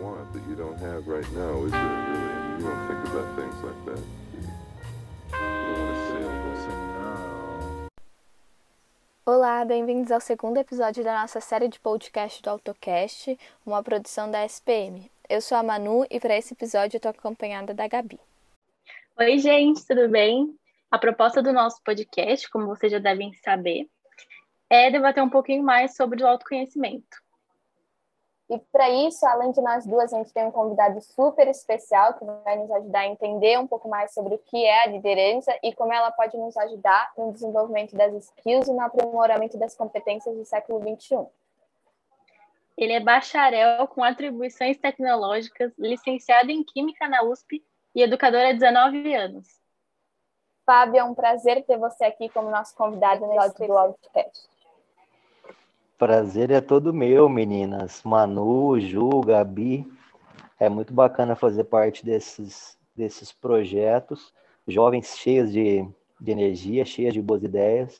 want that you don't have right now, is there really? I mean, you don't think about things like that. Say Olá, bem-vindos ao segundo episódio da nossa série de podcast do AutoCast, uma produção da SPM. Eu sou a Manu e para esse episódio eu estou acompanhada da Gabi. Oi, gente, tudo bem? A proposta do nosso podcast, como vocês já devem saber, é debater um pouquinho mais sobre o autoconhecimento. E para isso, além de nós duas, a gente tem um convidado super especial que vai nos ajudar a entender um pouco mais sobre o que é a liderança e como ela pode nos ajudar no desenvolvimento das skills e no aprimoramento das competências do século XXI. Ele é bacharel com atribuições tecnológicas, licenciado em Química na USP e educador há 19 anos. Fábio, é um prazer ter você aqui como nosso convidado no episódio do Outcast. Prazer é todo meu, meninas. Manu, Ju, Gabi. É muito bacana fazer parte desses, desses projetos. Jovens cheios de, de energia, cheios de boas ideias,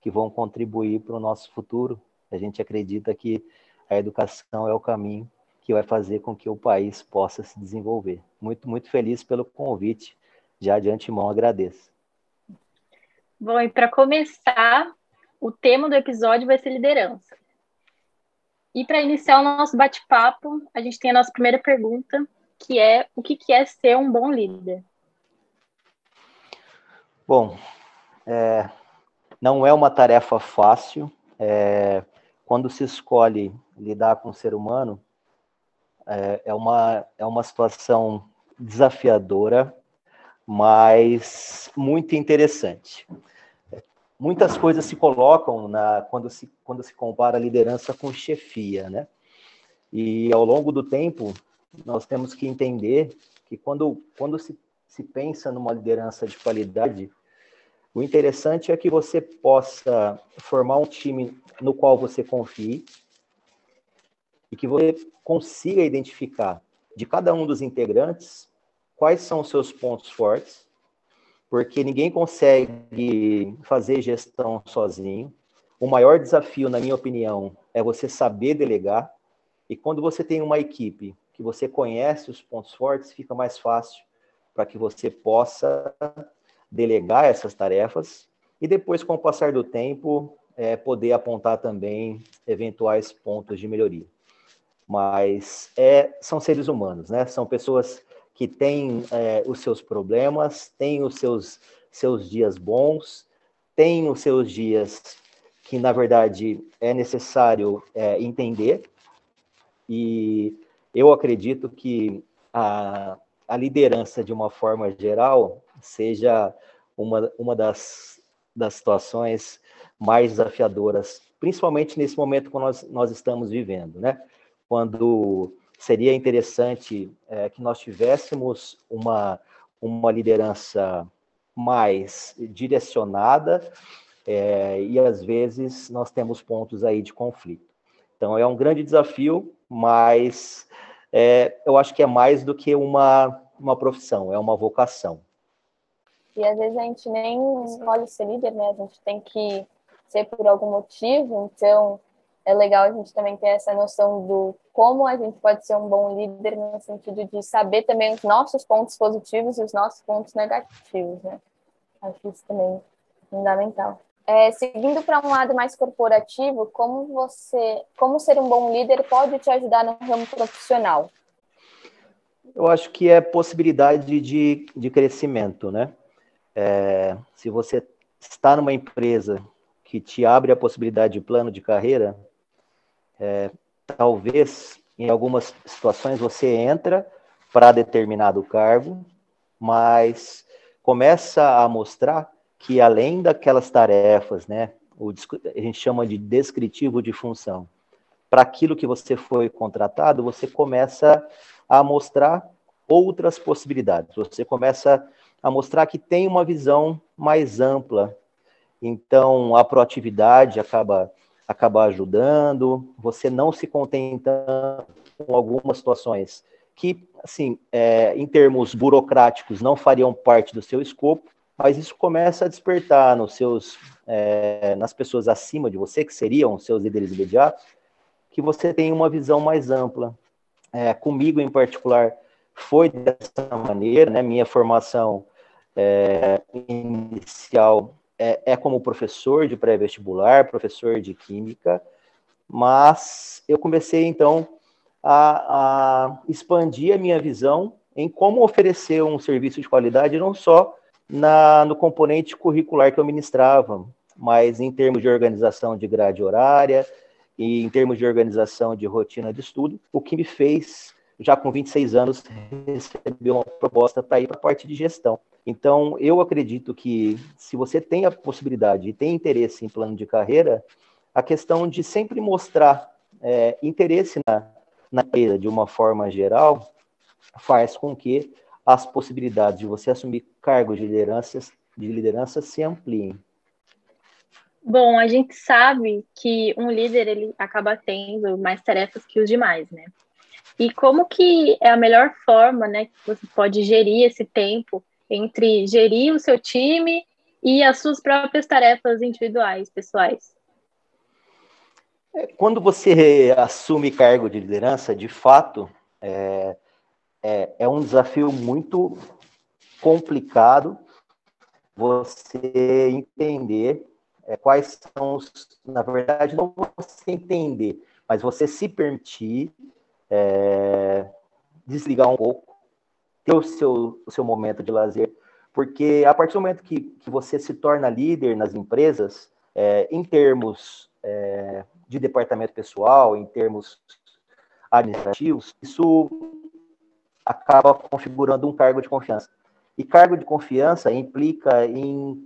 que vão contribuir para o nosso futuro. A gente acredita que a educação é o caminho que vai fazer com que o país possa se desenvolver. Muito, muito feliz pelo convite. Já de antemão agradeço. Bom, e para começar, o tema do episódio vai ser liderança. E para iniciar o nosso bate-papo, a gente tem a nossa primeira pergunta, que é o que é ser um bom líder? Bom, é, não é uma tarefa fácil. É, quando se escolhe lidar com o ser humano, é, é, uma, é uma situação desafiadora, mas muito interessante. Muitas coisas se colocam na, quando, se, quando se compara a liderança com chefia, né? E ao longo do tempo, nós temos que entender que quando, quando se, se pensa numa liderança de qualidade, o interessante é que você possa formar um time no qual você confie e que você consiga identificar de cada um dos integrantes quais são os seus pontos fortes, porque ninguém consegue fazer gestão sozinho. O maior desafio, na minha opinião, é você saber delegar. E quando você tem uma equipe que você conhece os pontos fortes, fica mais fácil para que você possa delegar essas tarefas e depois, com o passar do tempo, é, poder apontar também eventuais pontos de melhoria. Mas é, são seres humanos, né? São pessoas que têm é, os seus problemas, têm os seus, seus dias bons, têm os seus dias que, na verdade, é necessário é, entender. E eu acredito que a, a liderança, de uma forma geral, seja uma, uma das, das situações mais desafiadoras, principalmente nesse momento que nós, nós estamos vivendo, né? Quando seria interessante é, que nós tivéssemos uma, uma liderança mais direcionada é, e às vezes nós temos pontos aí de conflito. Então é um grande desafio, mas é, eu acho que é mais do que uma, uma profissão, é uma vocação. E às vezes a gente nem escolhe ser líder, né? A gente tem que ser por algum motivo, então é legal a gente também ter essa noção do como a gente pode ser um bom líder no sentido de saber também os nossos pontos positivos e os nossos pontos negativos, né? Acho isso também fundamental. É, seguindo para um lado mais corporativo, como você, como ser um bom líder pode te ajudar no ramo profissional? Eu acho que é possibilidade de, de crescimento, né? É, se você está numa empresa que te abre a possibilidade de plano de carreira, é, talvez em algumas situações você entra para determinado cargo, mas começa a mostrar que além daquelas tarefas, né, o, a gente chama de descritivo de função, para aquilo que você foi contratado, você começa a mostrar outras possibilidades. Você começa a mostrar que tem uma visão mais ampla. Então, a proatividade acaba acabar ajudando, você não se contenta com algumas situações que, assim, é, em termos burocráticos, não fariam parte do seu escopo, mas isso começa a despertar nos seus, é, nas pessoas acima de você, que seriam seus líderes imediatos, que você tem uma visão mais ampla. é, comigo em particular foi dessa maneira, né? Minha formação é, inicial é, é, como professor de pré-vestibular, professor de química, mas eu comecei então a, a, expandir a minha visão em como oferecer um serviço de qualidade não só na, no componente curricular que eu ministrava, mas em termos de organização de grade horária e em termos de organização de rotina de estudo, o que me fez já com 26 anos, receber uma proposta para ir para a parte de gestão. Então, eu acredito que se você tem a possibilidade e tem interesse em plano de carreira, a questão de sempre mostrar é, interesse na, na empresa de uma forma geral faz com que as possibilidades de você assumir cargos de liderança, de liderança se ampliem. Bom, a gente sabe que um líder ele acaba tendo mais tarefas que os demais, né? E como que é a melhor forma, né, que você pode gerir esse tempo entre gerir o seu time e as suas próprias tarefas individuais, pessoais? É, quando você assume cargo de liderança, de fato, é, é, é um desafio muito complicado você entender é, quais são os. Na verdade, não você entender, mas você se permitir é, desligar um pouco, ter o seu, o seu momento de lazer, porque a partir do momento que, que você se torna líder nas empresas, é, em termos é, de departamento pessoal, em termos administrativos, isso acaba configurando um cargo de confiança. E cargo de confiança implica em,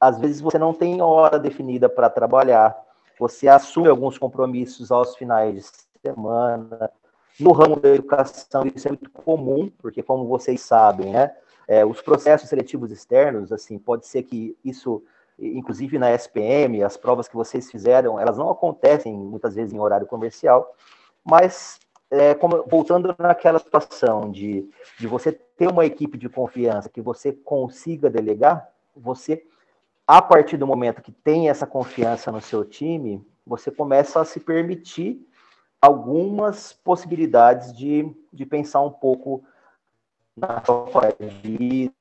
às vezes, você não tem hora definida para trabalhar, você assume alguns compromissos aos finais de semana, no ramo da educação, isso é muito comum, porque, como vocês sabem, né, é, os processos seletivos externos, assim, pode ser que isso, inclusive na SPM, as provas que vocês fizeram, elas não acontecem muitas vezes em horário comercial, mas é, como, voltando naquela situação de, de você ter uma equipe de confiança que você consiga delegar, você, a partir do momento que tem essa confiança no seu time, você começa a se permitir algumas possibilidades de, de pensar um pouco na sua vida,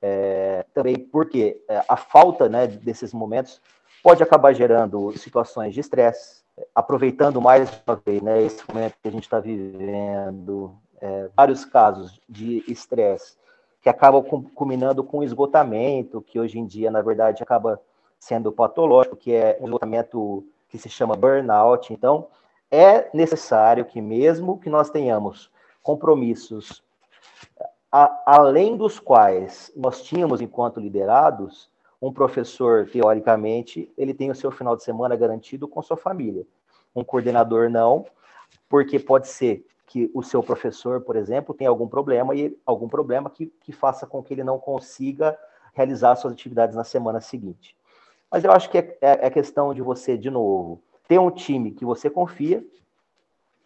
é, também porque é, a falta né, desses momentos pode acabar gerando situações de estresse, aproveitando mais uma vez né, esse momento que a gente está vivendo, é, vários casos de estresse que acabam culminando com esgotamento, que hoje em dia, na verdade, acaba sendo patológico, que é um esgotamento que se chama burnout. Então, é necessário que, mesmo que nós tenhamos compromissos a, além dos quais nós tínhamos enquanto liderados, um professor, teoricamente, ele tem o seu final de semana garantido com sua família. Um coordenador não, porque pode ser que o seu professor, por exemplo, tenha algum problema e algum problema que, que faça com que ele não consiga realizar suas atividades na semana seguinte. Mas eu acho que é, é, é questão de você, de novo, ter um time que você confia,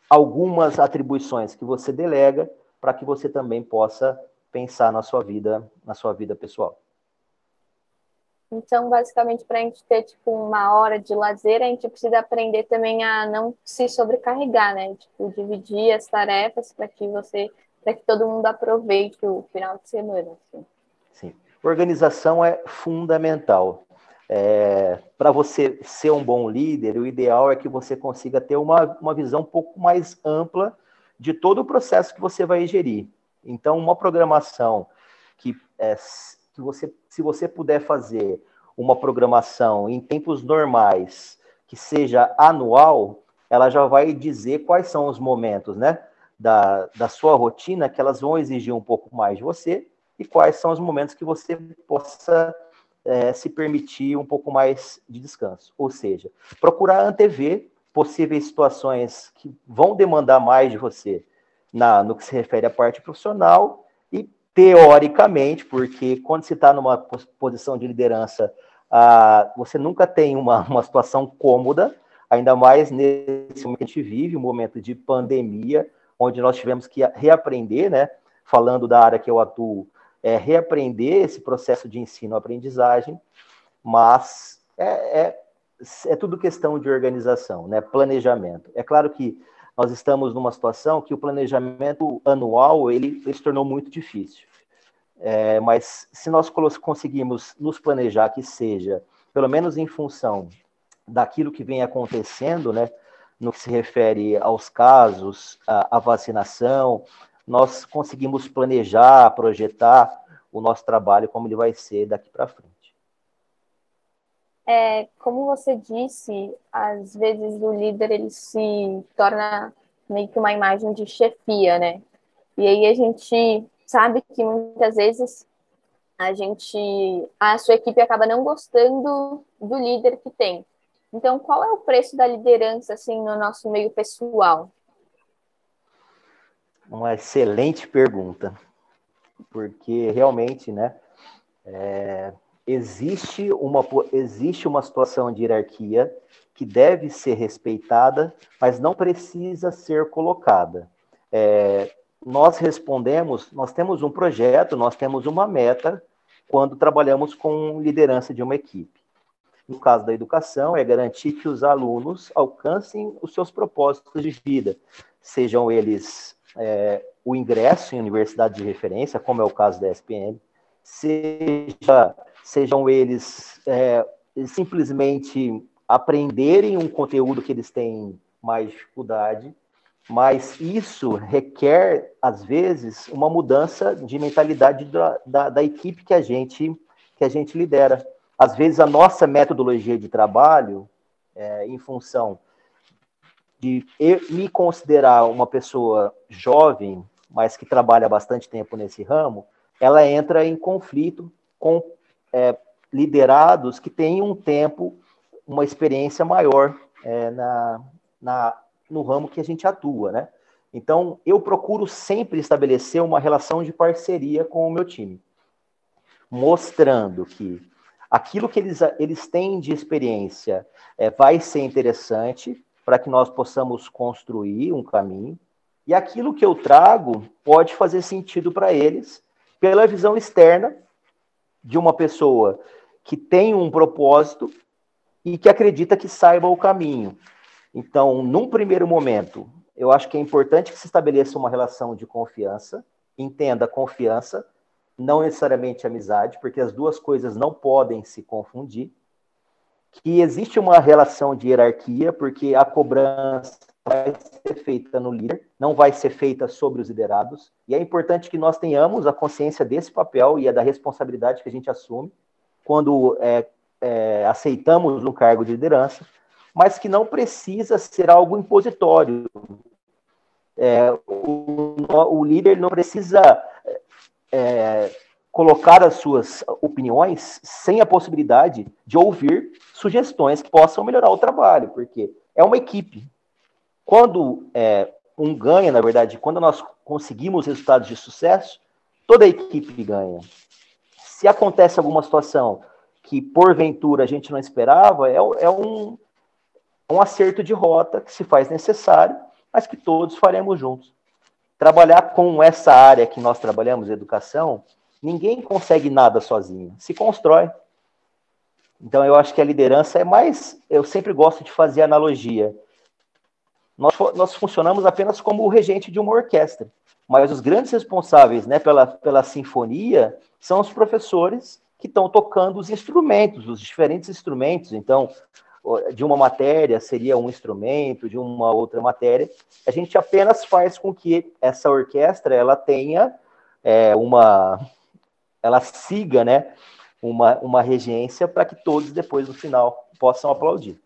algumas atribuições que você delega, para que você também possa pensar na sua vida, na sua vida pessoal. Então, basicamente, para a gente ter tipo uma hora de lazer, a gente precisa aprender também a não se sobrecarregar, né? Tipo, dividir as tarefas para que você, para que todo mundo aproveite o final de semana. Assim. Sim, organização é fundamental. É, para você ser um bom líder, o ideal é que você consiga ter uma, uma visão um pouco mais ampla de todo o processo que você vai gerir. Então, uma programação que, é, que você, se você puder fazer uma programação em tempos normais, que seja anual, ela já vai dizer quais são os momentos né, da, da sua rotina que elas vão exigir um pouco mais de você e quais são os momentos que você possa é, se permitir um pouco mais de descanso. Ou seja, procurar antever possíveis situações que vão demandar mais de você na, no que se refere à parte profissional e, teoricamente, porque quando se está numa posição de liderança, ah, você nunca tem uma, uma situação cômoda, ainda mais nesse momento que a gente vive, um momento de pandemia, onde nós tivemos que reaprender, né? Falando da área que eu atuo, é, reaprender esse processo de ensino-aprendizagem, mas é, é, é, tudo questão de organização, né? planejamento. É claro que nós estamos numa situação que o planejamento anual ele, ele se tornou muito difícil. É, mas se nós conseguirmos nos planejar que seja, pelo menos em função daquilo que vem acontecendo, né, no que se refere aos casos, à, vacinação, nós conseguimos planejar, projetar o nosso trabalho como ele vai ser daqui para frente. É, como você disse, às vezes o líder ele se torna meio que uma imagem de chefia, né? E aí a gente sabe que muitas vezes a gente, a sua equipe acaba não gostando do líder que tem. Então, qual é o preço da liderança assim no nosso meio pessoal? Uma excelente pergunta, porque realmente, né, é, existe uma existe uma situação de hierarquia que deve ser respeitada, mas não precisa ser colocada. É, nós respondemos, nós temos um projeto, nós temos uma meta quando trabalhamos com liderança de uma equipe. No caso da educação, é garantir que os alunos alcancem os seus propósitos de vida, sejam eles é, o ingresso em universidade de referência, como é o caso da SPM, seja, sejam eles é, simplesmente aprenderem um conteúdo que eles têm mais dificuldade, mas isso requer, às vezes, uma mudança de mentalidade da, da, da, equipe que a, gente, que a gente lidera. Às vezes, a nossa metodologia de trabalho, é, em função de me considerar uma pessoa jovem, mas que trabalha bastante tempo nesse ramo, ela entra em conflito com é, liderados que têm um tempo, uma experiência maior é, na, na no ramo que a gente atua, né? Então, eu procuro sempre estabelecer uma relação de parceria com o meu time, mostrando que aquilo que eles, eles têm de experiência é, vai ser interessante para que nós possamos construir um caminho, e aquilo que eu trago pode fazer sentido para eles pela visão externa de uma pessoa que tem um propósito e que acredita que saiba o caminho. Então, num primeiro momento, eu acho que é importante que se estabeleça uma relação de confiança, entenda confiança, não necessariamente amizade, porque as duas coisas não podem se confundir. Que existe uma relação de hierarquia, porque a cobrança vai ser feita no líder, não vai ser feita sobre os liderados. E é importante que nós tenhamos a consciência desse papel e a da responsabilidade que a gente assume quando é, é, aceitamos um cargo de liderança, mas que não precisa ser algo impositório. É, o, o, líder não precisa é, colocar as suas opiniões sem a possibilidade de ouvir sugestões que possam melhorar o trabalho, porque é uma equipe. Quando é, um ganha, na verdade, quando nós conseguimos resultados de sucesso, toda a equipe ganha. Se acontece alguma situação que porventura a gente não esperava, é, é um, um acerto de rota que se faz necessário, mas que todos faremos juntos. Trabalhar com essa área que nós trabalhamos, educação, ninguém consegue nada sozinho, se constrói. Então eu acho que a liderança é mais, eu sempre gosto de fazer analogia. Nós, nós funcionamos apenas como o regente de uma orquestra, mas os grandes responsáveis né, pela, pela sinfonia são os professores que estão tocando os instrumentos, os diferentes instrumentos. Então, de uma matéria seria um instrumento, de uma outra matéria. A gente apenas faz com que essa orquestra ela tenha é, uma, ela siga, né, uma, uma regência para que todos depois no final possam aplaudir.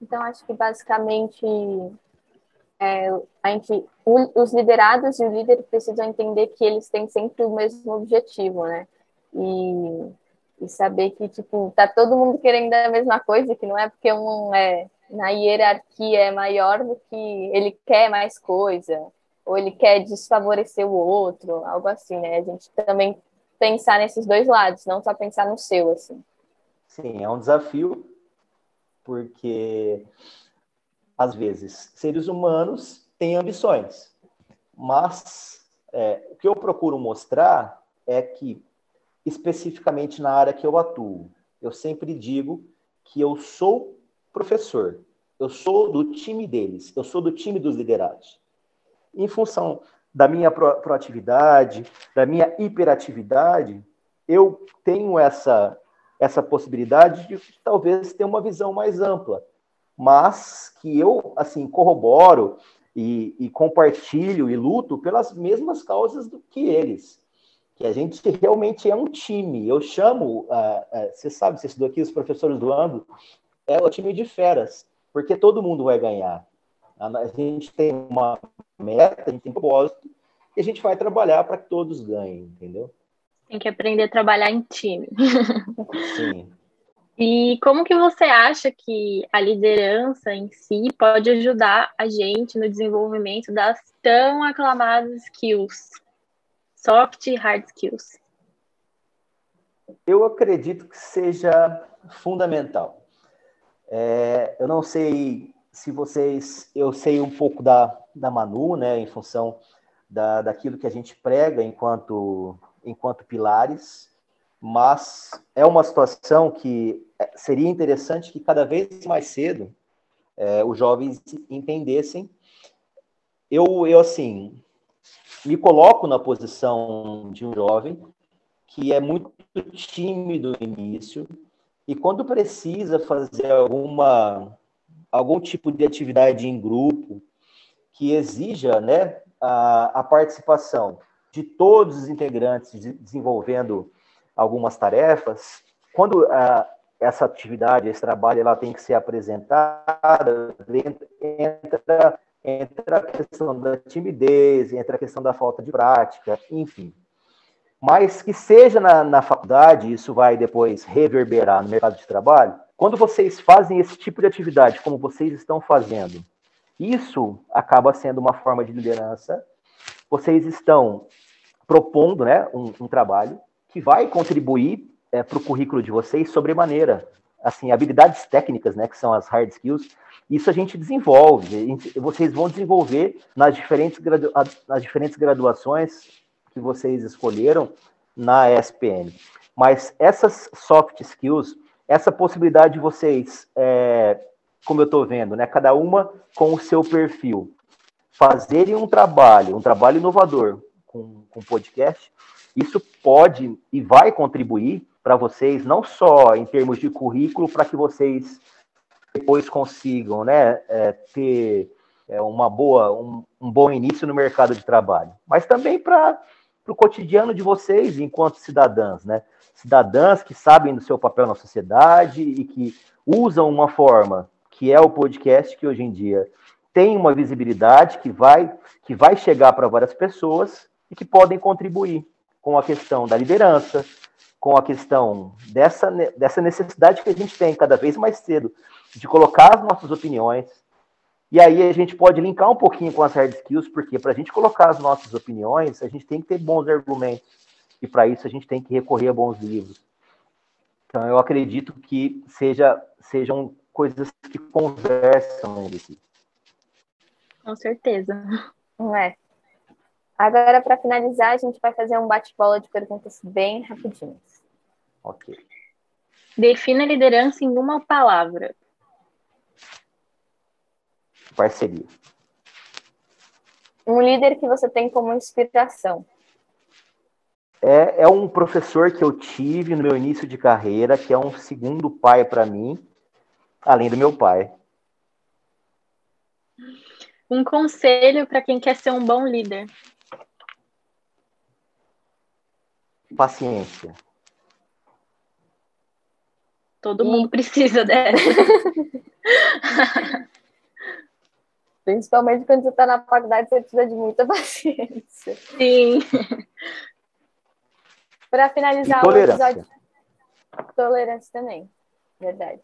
Então acho que basicamente é, a gente, o, os liderados e o líder precisam entender que eles têm sempre o mesmo objetivo, né? E e saber que, tipo, tá todo mundo querendo a mesma coisa, que não é porque um é na hierarquia é maior do que ele quer mais coisa, ou ele quer desfavorecer o outro, algo assim, né? A gente também pensar nesses dois lados, não só pensar no seu, assim. Sim, é um desafio, porque às vezes seres humanos têm ambições, mas é, o que eu procuro mostrar é que especificamente na área que eu atuo. Eu sempre digo que eu sou professor. eu sou do time deles, eu sou do time dos liderados. Em função da minha proatividade, da minha hiperatividade, eu tenho essa, essa possibilidade de talvez ter uma visão mais ampla, mas que eu assim corroboro e, e compartilho e luto pelas mesmas causas do que eles que a gente realmente é um time. Eu chamo, uh, uh, você sabe, você estudou aqui, os professores do ângulo, é o time de feras, porque todo mundo vai ganhar. A gente tem uma meta, a gente tem propósito, e a gente vai trabalhar para que todos ganhem, entendeu? Tem que aprender a trabalhar em time. Sim. E como que você acha que a liderança em si pode ajudar a gente no desenvolvimento das tão aclamadas skills, soft e hard skills? Eu acredito que seja fundamental. É, eu não sei se vocês, eu sei um pouco da, da Manu, né, em função da, daquilo que a gente prega enquanto, enquanto pilares, mas é uma situação que é, seria interessante que cada vez mais cedo é, os jovens entendessem. Eu, eu, assim, me coloco na posição de um jovem que é muito tímido no início, e quando precisa fazer alguma algum tipo de atividade em grupo que exija, né, a, a participação de todos os integrantes de, desenvolvendo algumas tarefas, quando a, essa atividade, esse trabalho, ela tem que ser apresentada, entra, entra a questão da timidez, entra a questão da falta de prática, enfim. Mas que seja na, na faculdade, isso vai depois reverberar no mercado de trabalho, quando vocês fazem esse tipo de atividade, como vocês estão fazendo, isso acaba sendo uma forma de liderança. Vocês estão propondo né, um, um trabalho que vai contribuir é, para o currículo de vocês sobremaneira. Assim, habilidades técnicas, né, que são as hard skills, isso a gente desenvolve. Vocês vão desenvolver nas diferentes, nas diferentes graduações que vocês escolheram na ESPN. Mas essas soft skills, essa possibilidade de vocês, é, como eu estou vendo, né, cada uma com o seu perfil, fazerem um trabalho, um trabalho inovador com, com podcast, isso pode e vai contribuir para vocês, não só em termos de currículo, para que vocês depois consigam né, é, ter é, uma boa, um, um bom início no mercado de trabalho, mas também para para o cotidiano de vocês enquanto cidadãs, né? Cidadãs que sabem do seu papel na sociedade e que usam uma forma que é o podcast que hoje em dia tem uma visibilidade que vai que vai chegar para várias pessoas e que podem contribuir com a questão da liderança, com a questão dessa, dessa necessidade que a gente tem cada vez mais cedo de colocar as nossas opiniões, e aí a gente pode linkar um pouquinho com as hard skills, porque para a gente colocar as nossas opiniões, a gente tem que ter bons argumentos. E para isso a gente tem que recorrer a bons livros. Então eu acredito que seja, sejam coisas que conversam entre si. Com certeza. Não é. Agora, para finalizar, a gente vai fazer um bate-bola de perguntas bem rapidinhas. Ok. Defina a liderança em uma palavra parceria. Um líder que você tem como inspiração. É, é um professor que eu tive no meu início de carreira, que é um segundo pai para mim, além do meu pai. Um conselho para quem quer ser um bom líder. Paciência. Todo e... mundo precisa dessa. Principalmente quando você está na faculdade, você precisa de muita paciência. Sim. Para finalizar o episódio. Tolerância também, verdade.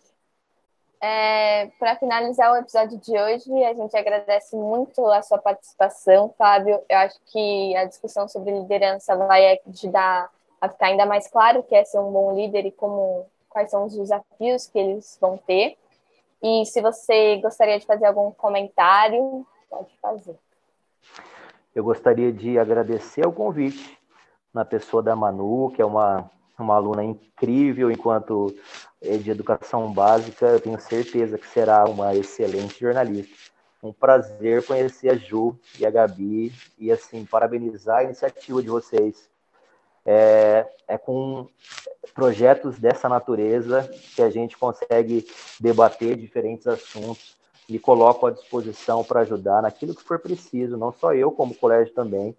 É, Para finalizar o episódio de hoje, a gente agradece muito a sua participação, Fábio. Eu acho que a discussão sobre liderança vai ajudar a ficar ainda mais claro o que é ser um bom líder e como quais são os desafios que eles vão ter. E se você gostaria de fazer algum comentário, pode fazer. Eu gostaria de agradecer o convite na pessoa da Manu, que é uma, uma aluna incrível enquanto eh, de educação básica. Eu tenho certeza que será uma excelente jornalista. Um prazer conhecer a Ju e a Gabi e assim parabenizar a iniciativa de vocês. É, é com projetos dessa natureza que a gente consegue debater diferentes assuntos e coloco à disposição para ajudar naquilo que for preciso, não só eu, como colégio também,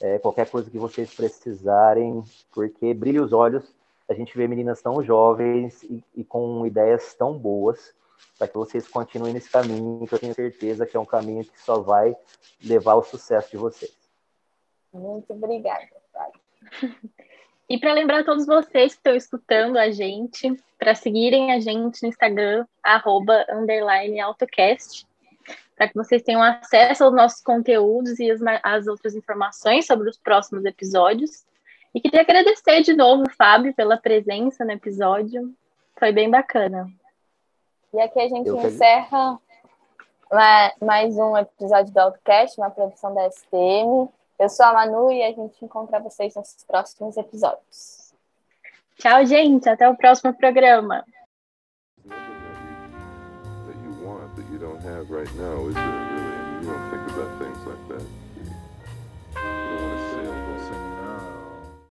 é, qualquer coisa que vocês precisarem, porque brilha os olhos, a gente vê meninas tão jovens e, e com ideias tão boas, para que vocês continuem nesse caminho, que eu tenho certeza que é um caminho que só vai levar ao sucesso de vocês. Muito obrigada. E para lembrar todos vocês que estão escutando a gente, para seguirem a gente no Instagram, arroba, underline, autocast, para que vocês tenham acesso aos nossos conteúdos e as, as outras informações sobre os próximos episódios. E queria agradecer de novo, Fábio, pela presença no episódio. Foi bem bacana. E aqui a gente Eu encerra mais um episódio do Outcast, uma produção da STM. Eu sou a Manu e a gente encontra vocês nos próximos episódios. Tchau, gente. Até o próximo programa. right now, is there really? You don't think about things that.